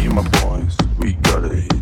me and my boys, we got it.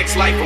chicks like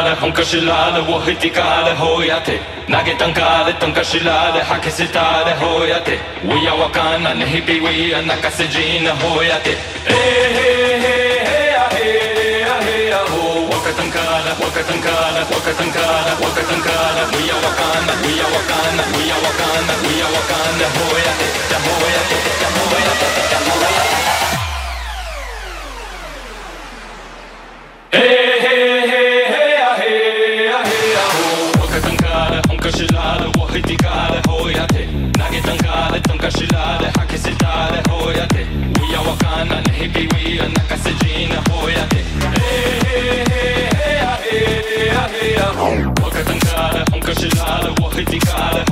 kale, honka shilale, wohiti kale, hoyate. Nage tankale, tonka shilale, haki sitale, hoyate. We are wakana, nehibi we are nakasejina, hoyate. Hey, hey, criticada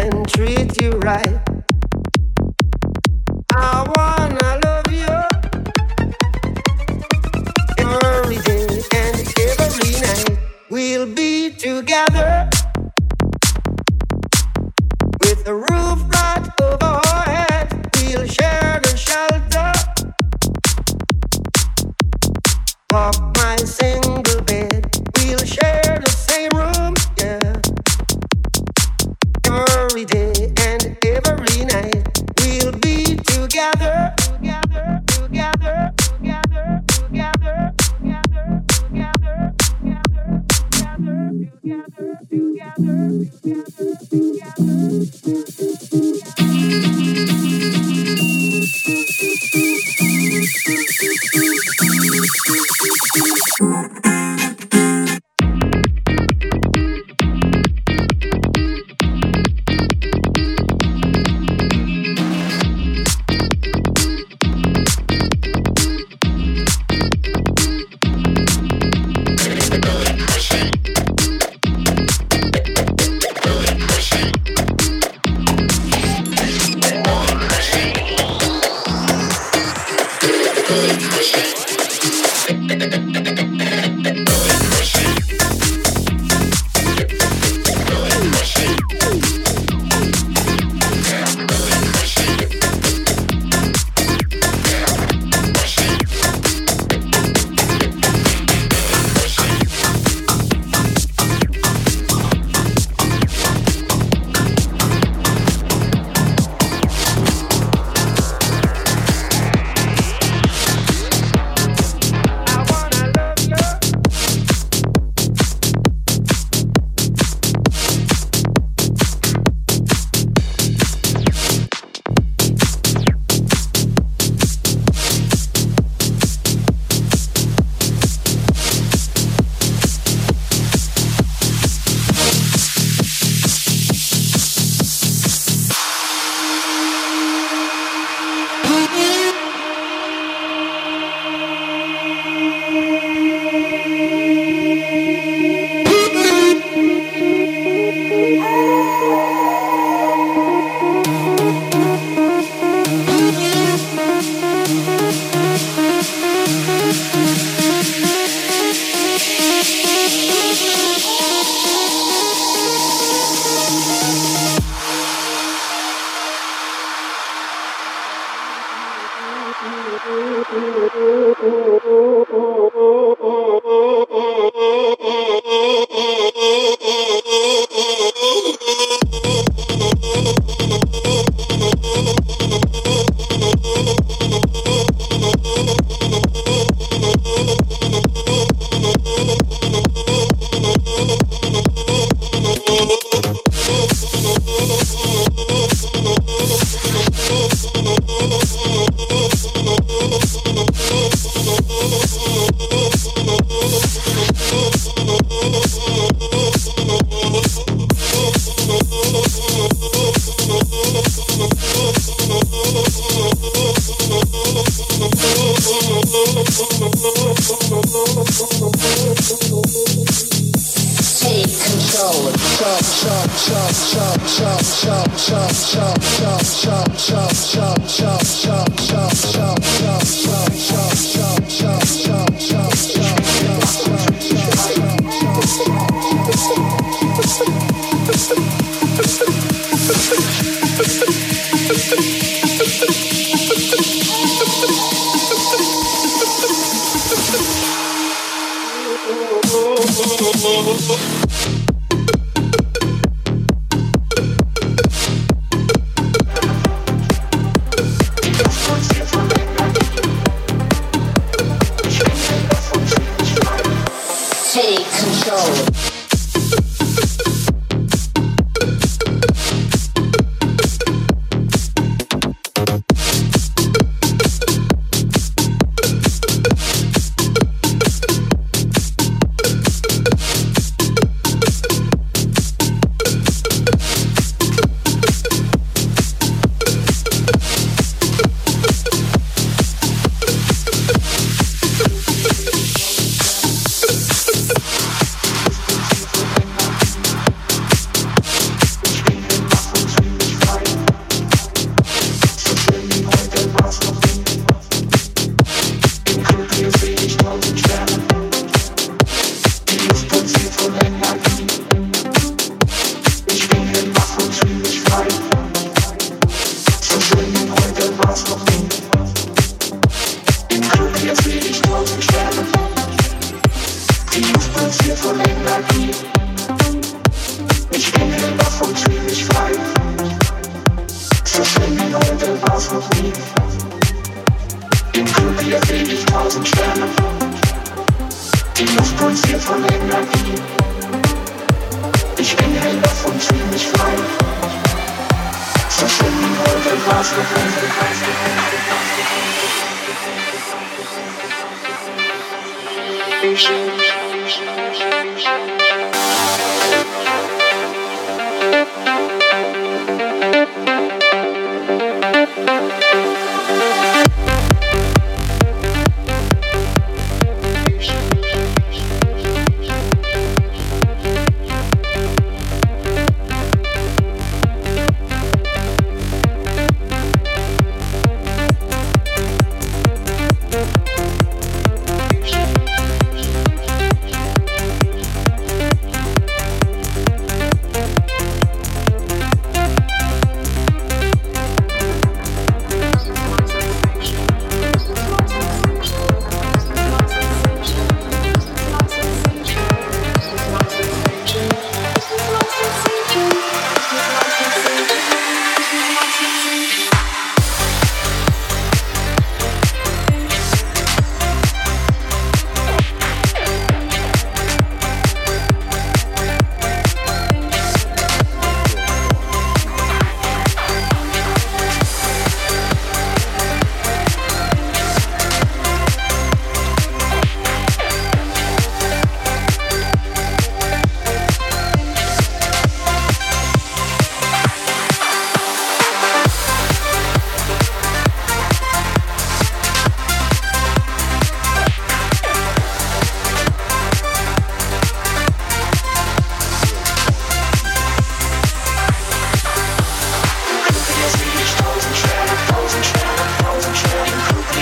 and treat you right. I wanna love you every day and every night. We'll be together with the rules. shout, shout, shout, shout, shout,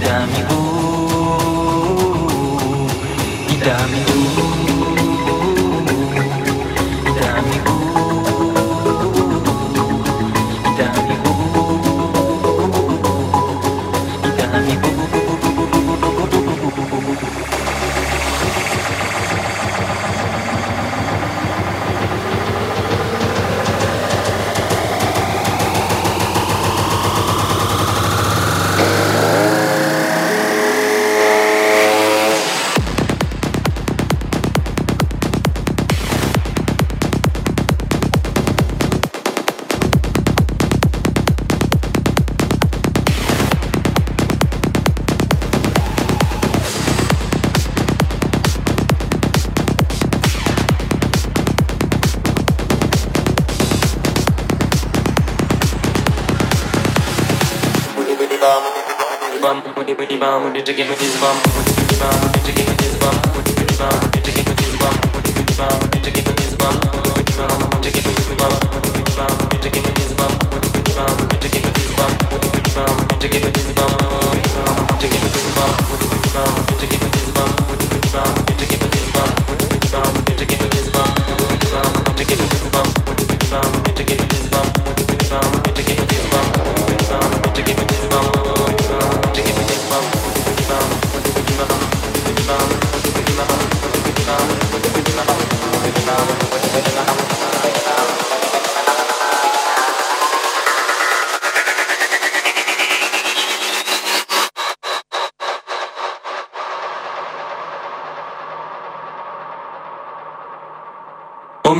vida me to give me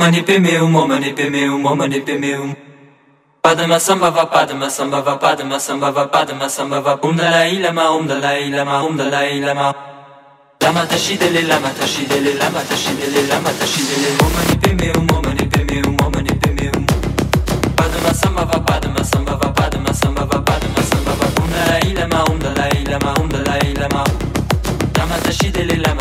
manipe meu, mo manipe meu, mo manipe meu. Padma samba va padma samba va padma samba va padma samba va um dalai lama um dalai lama um dalai lama. Lama tashidele lama tashidele lama tashidele lama tashidele mo manipe meu, mo manipe meu, mo manipe meu. Padma samba va padma samba va padma samba va padma samba va um dalai lama um dalai lama um dalai lama. Lama tashidele lama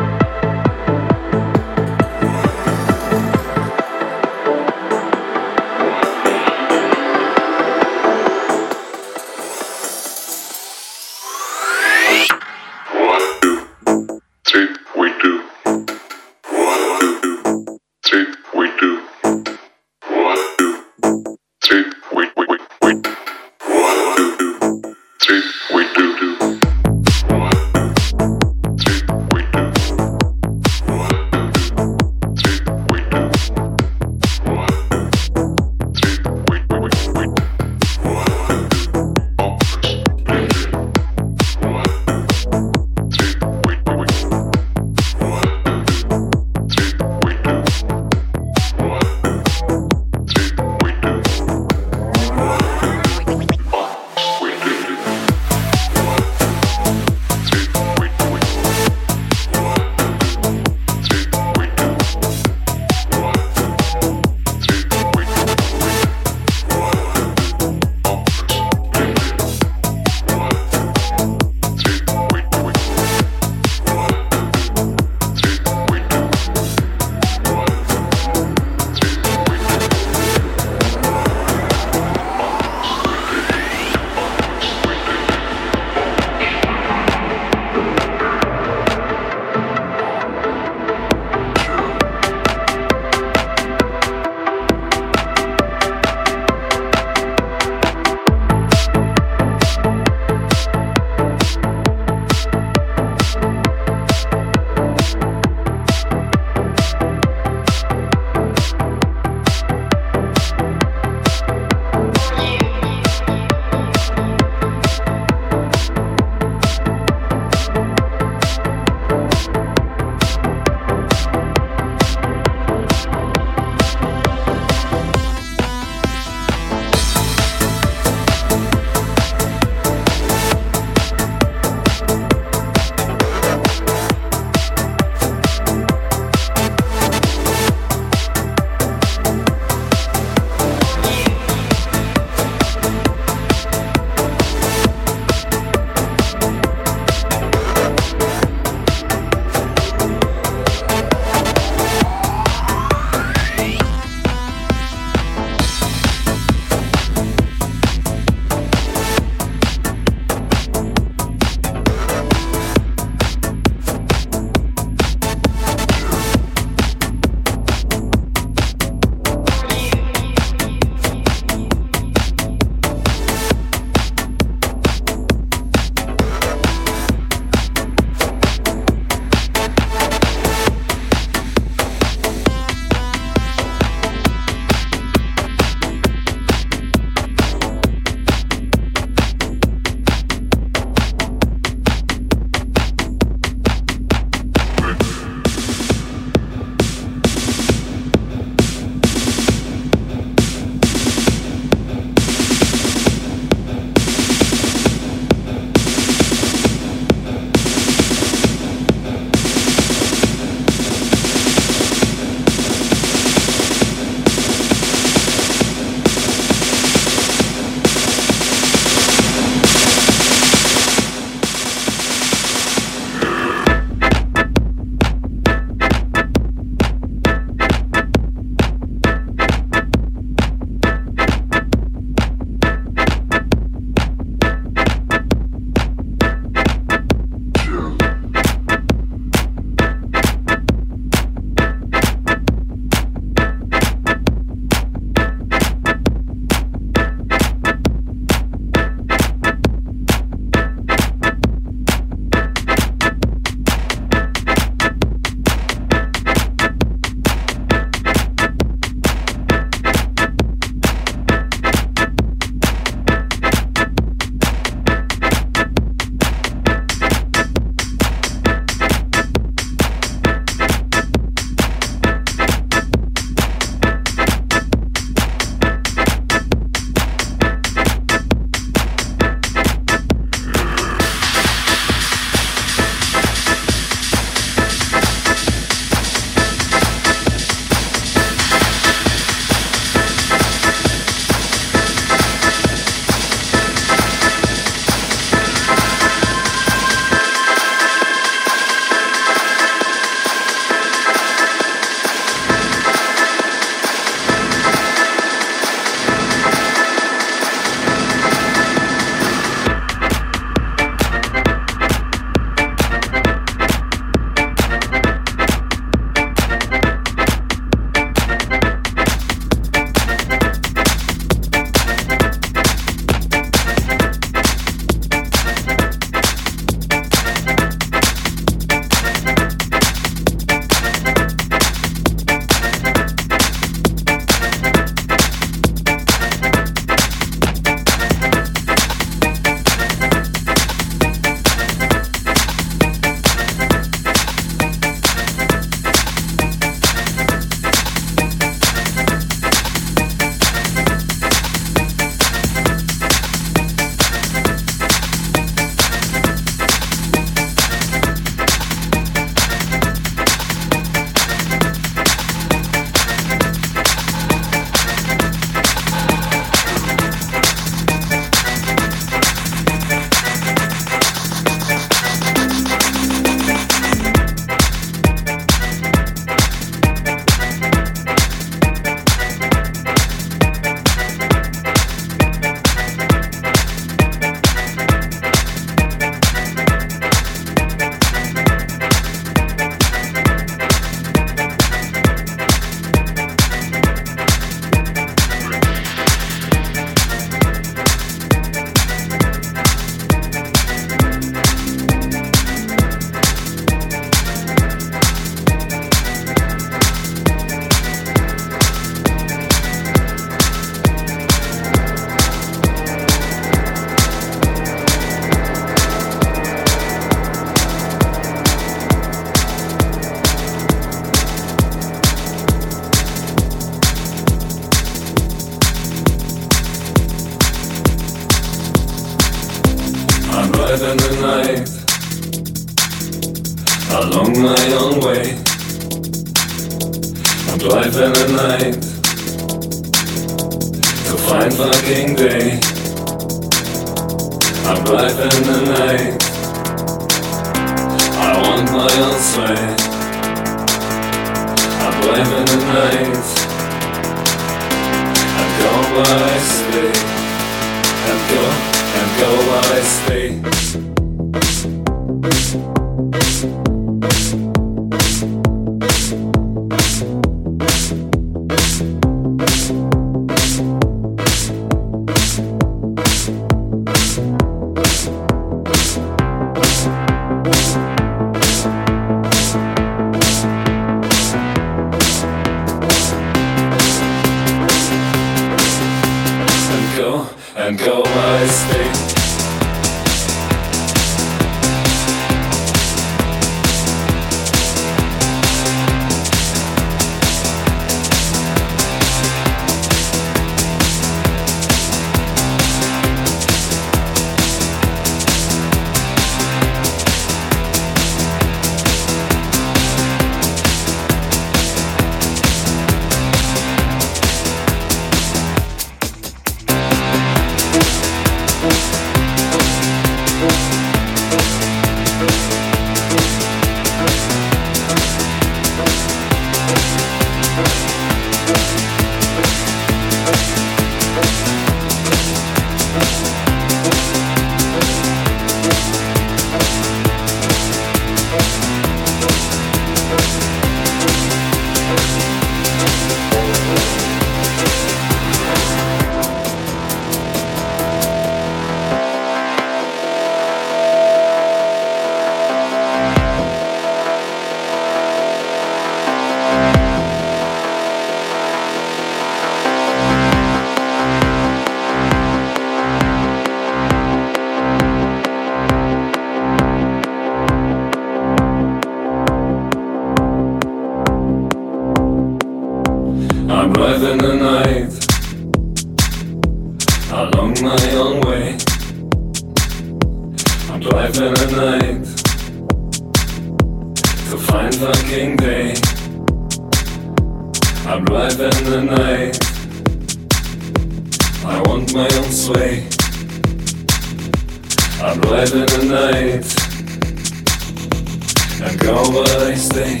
stay.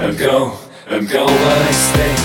I'm gone, I'm but I stay.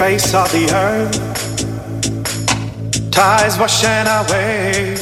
Face of the earth, tides washing away.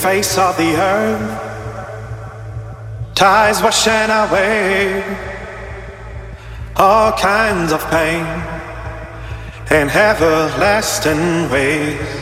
Face of the earth, tides washing away all kinds of pain in everlasting ways.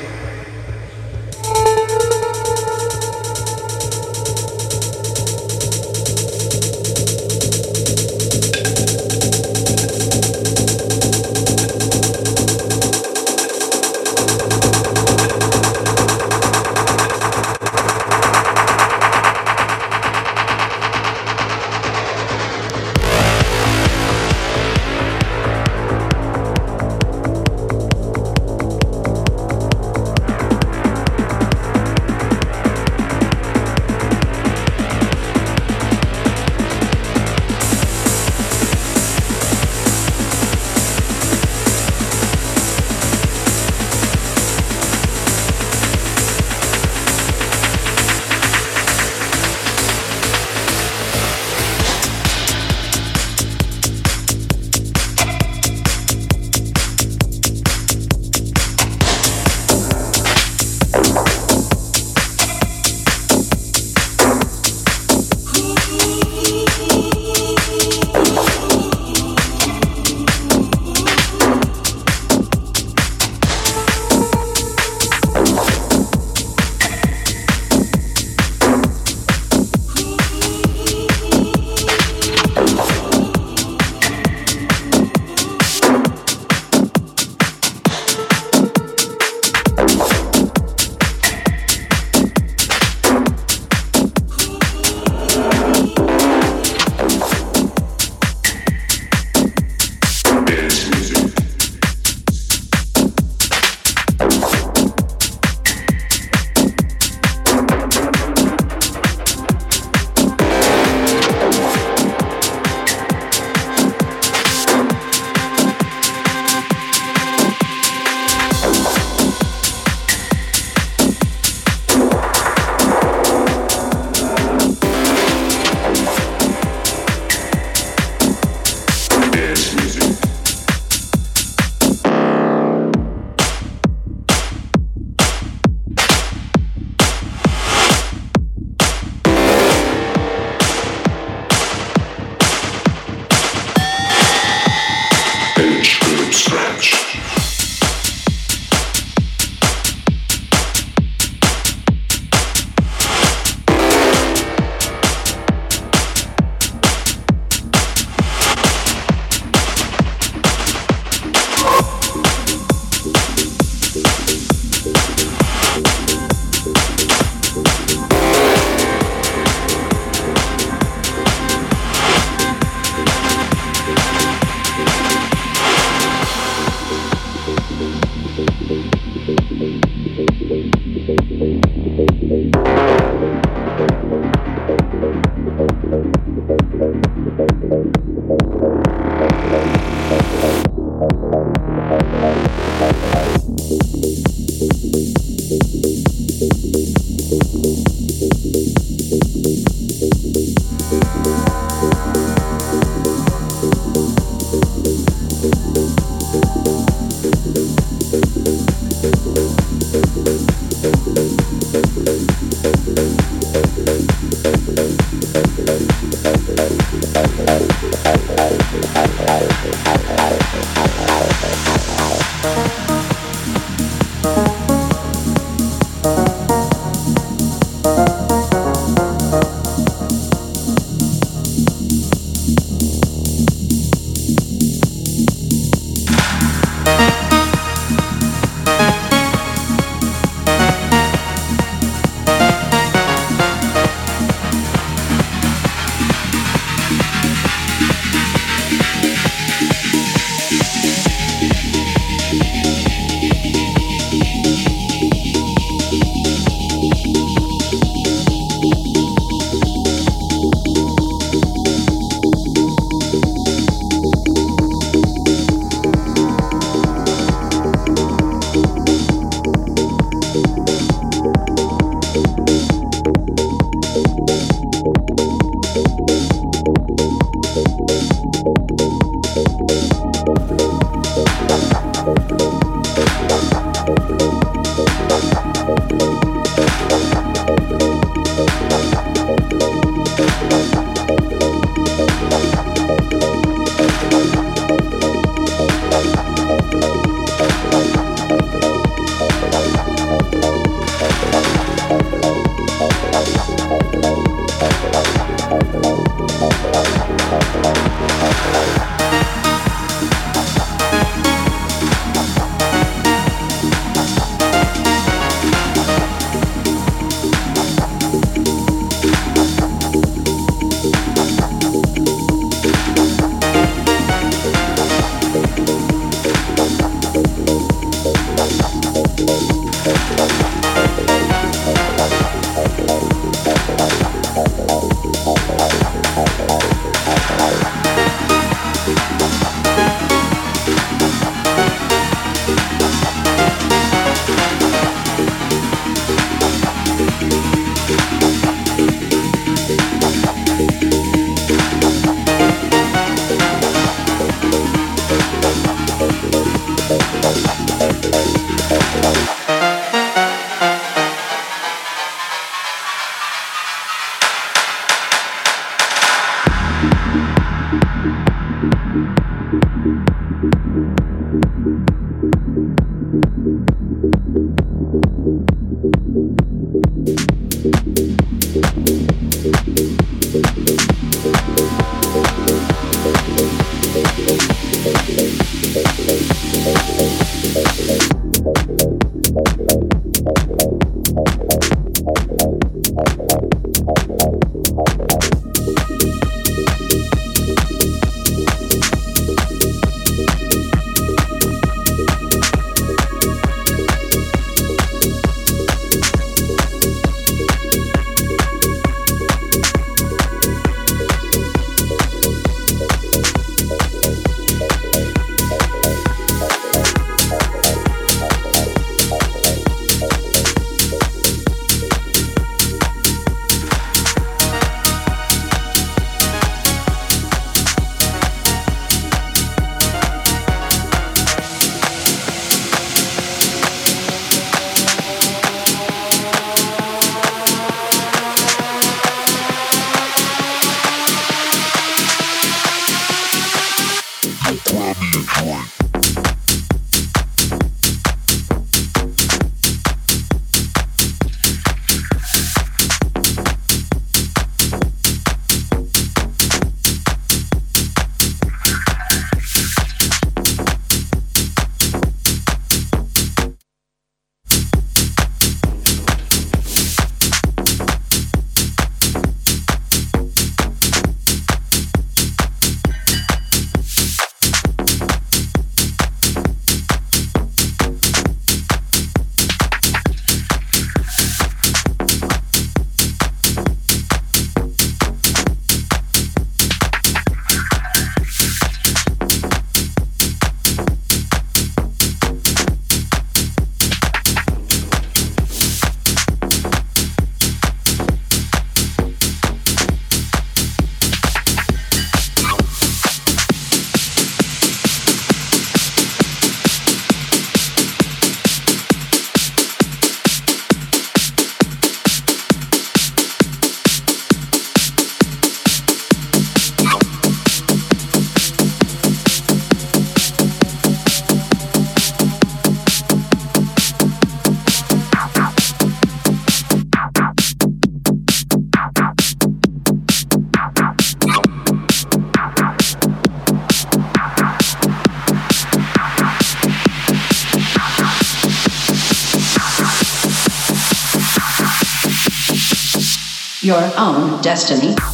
Your own destiny.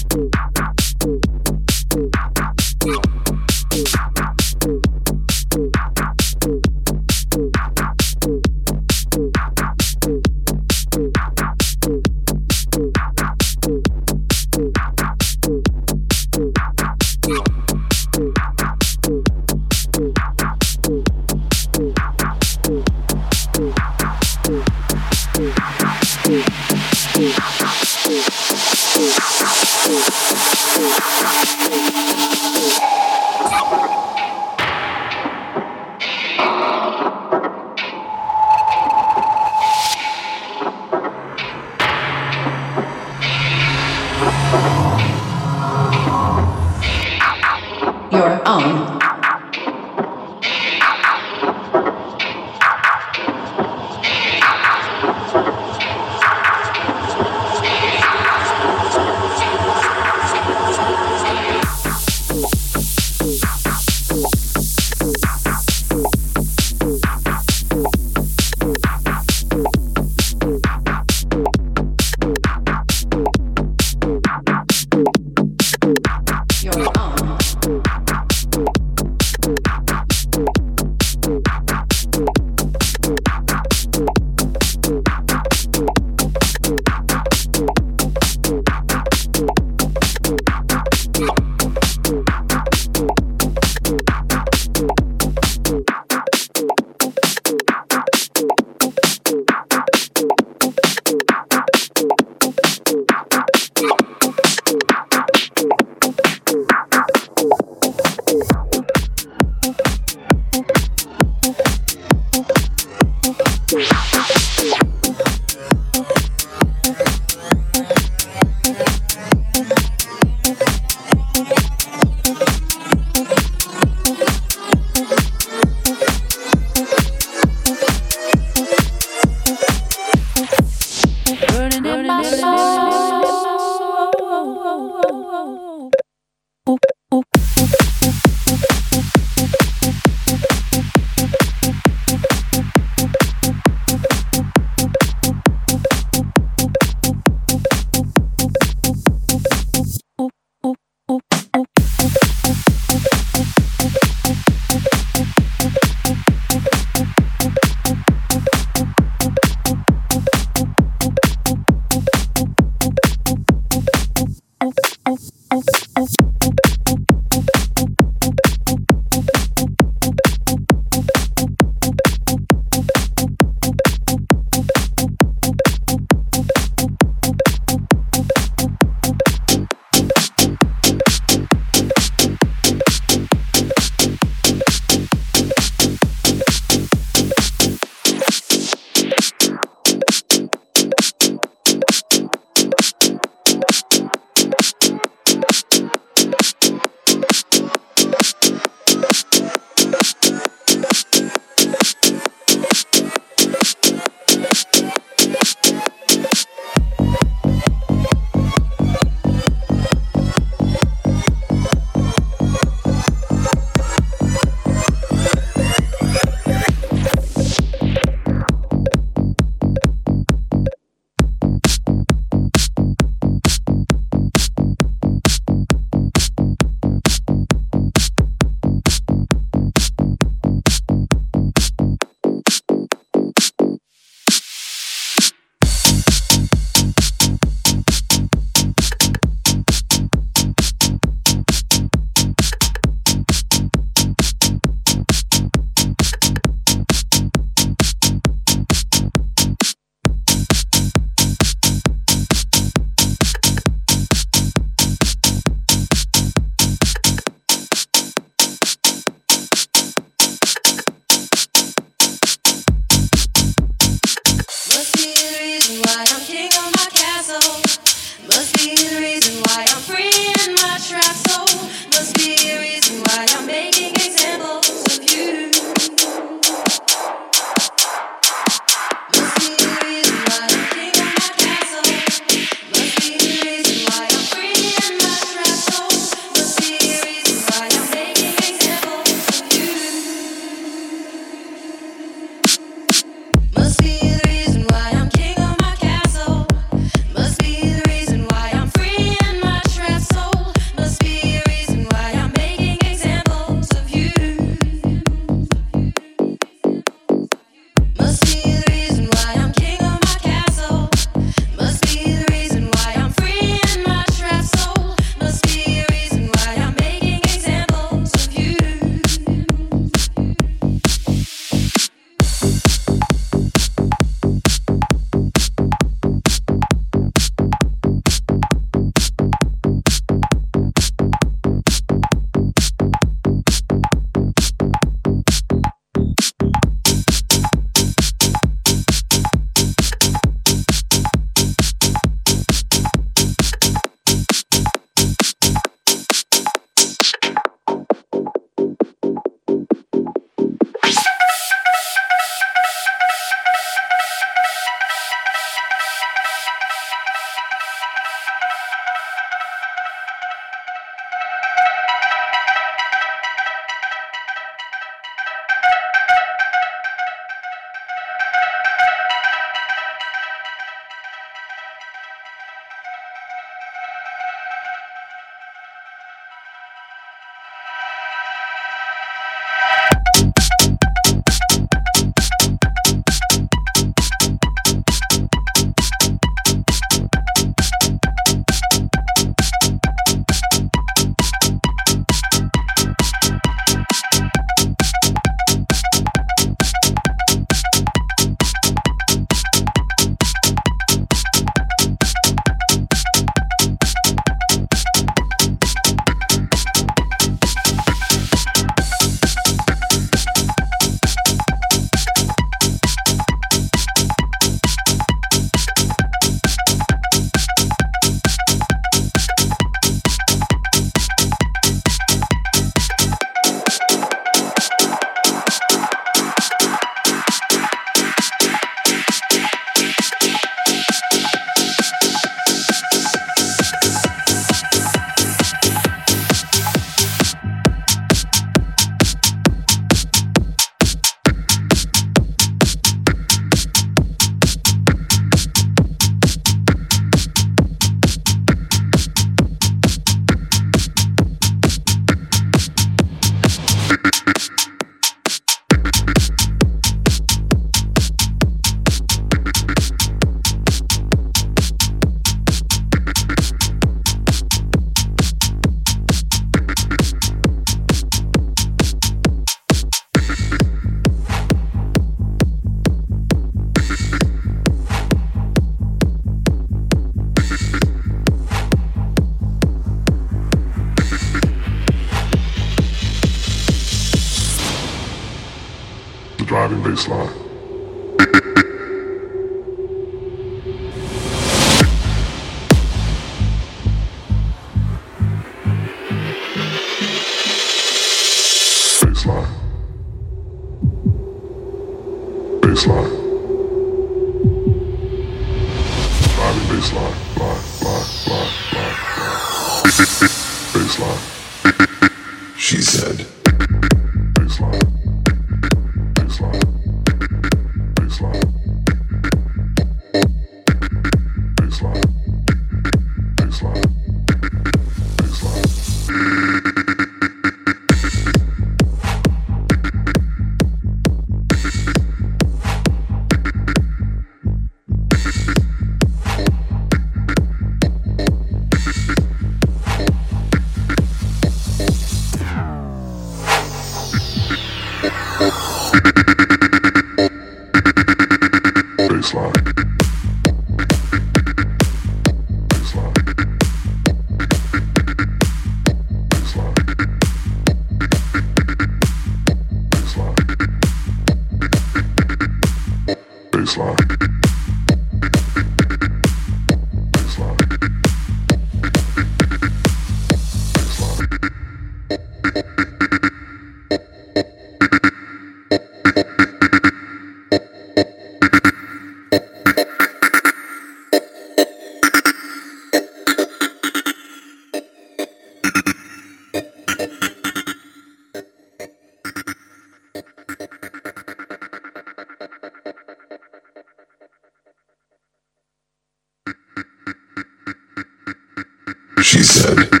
She said.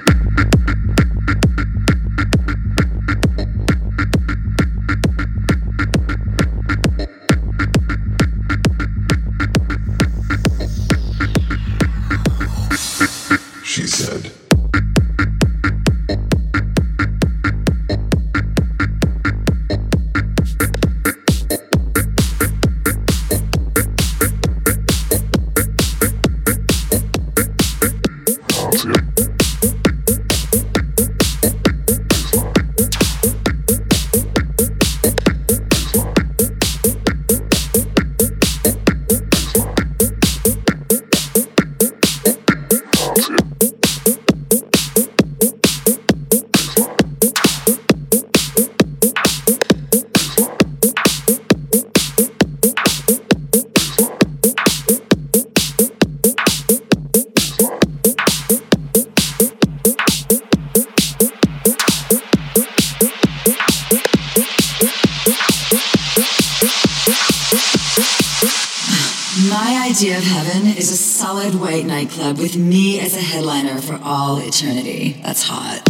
Hot.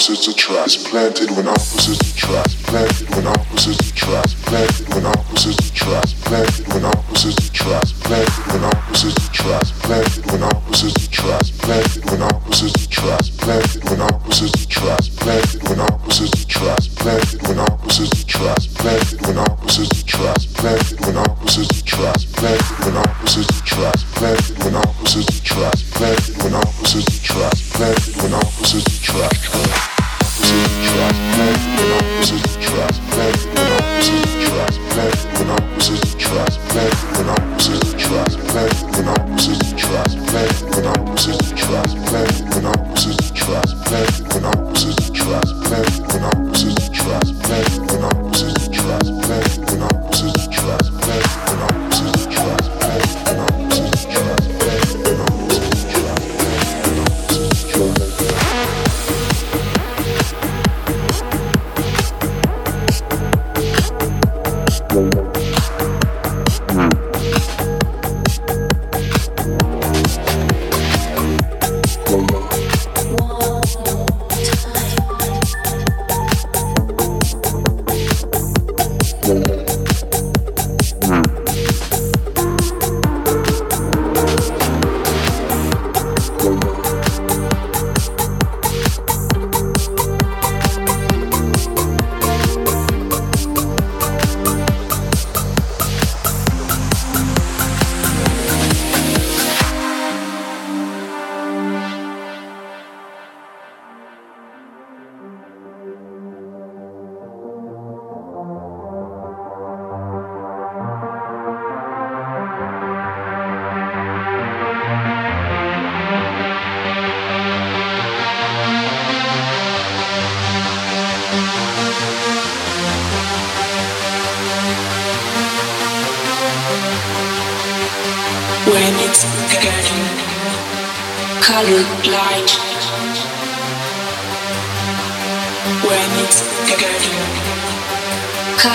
Opposites attract, planted when opposites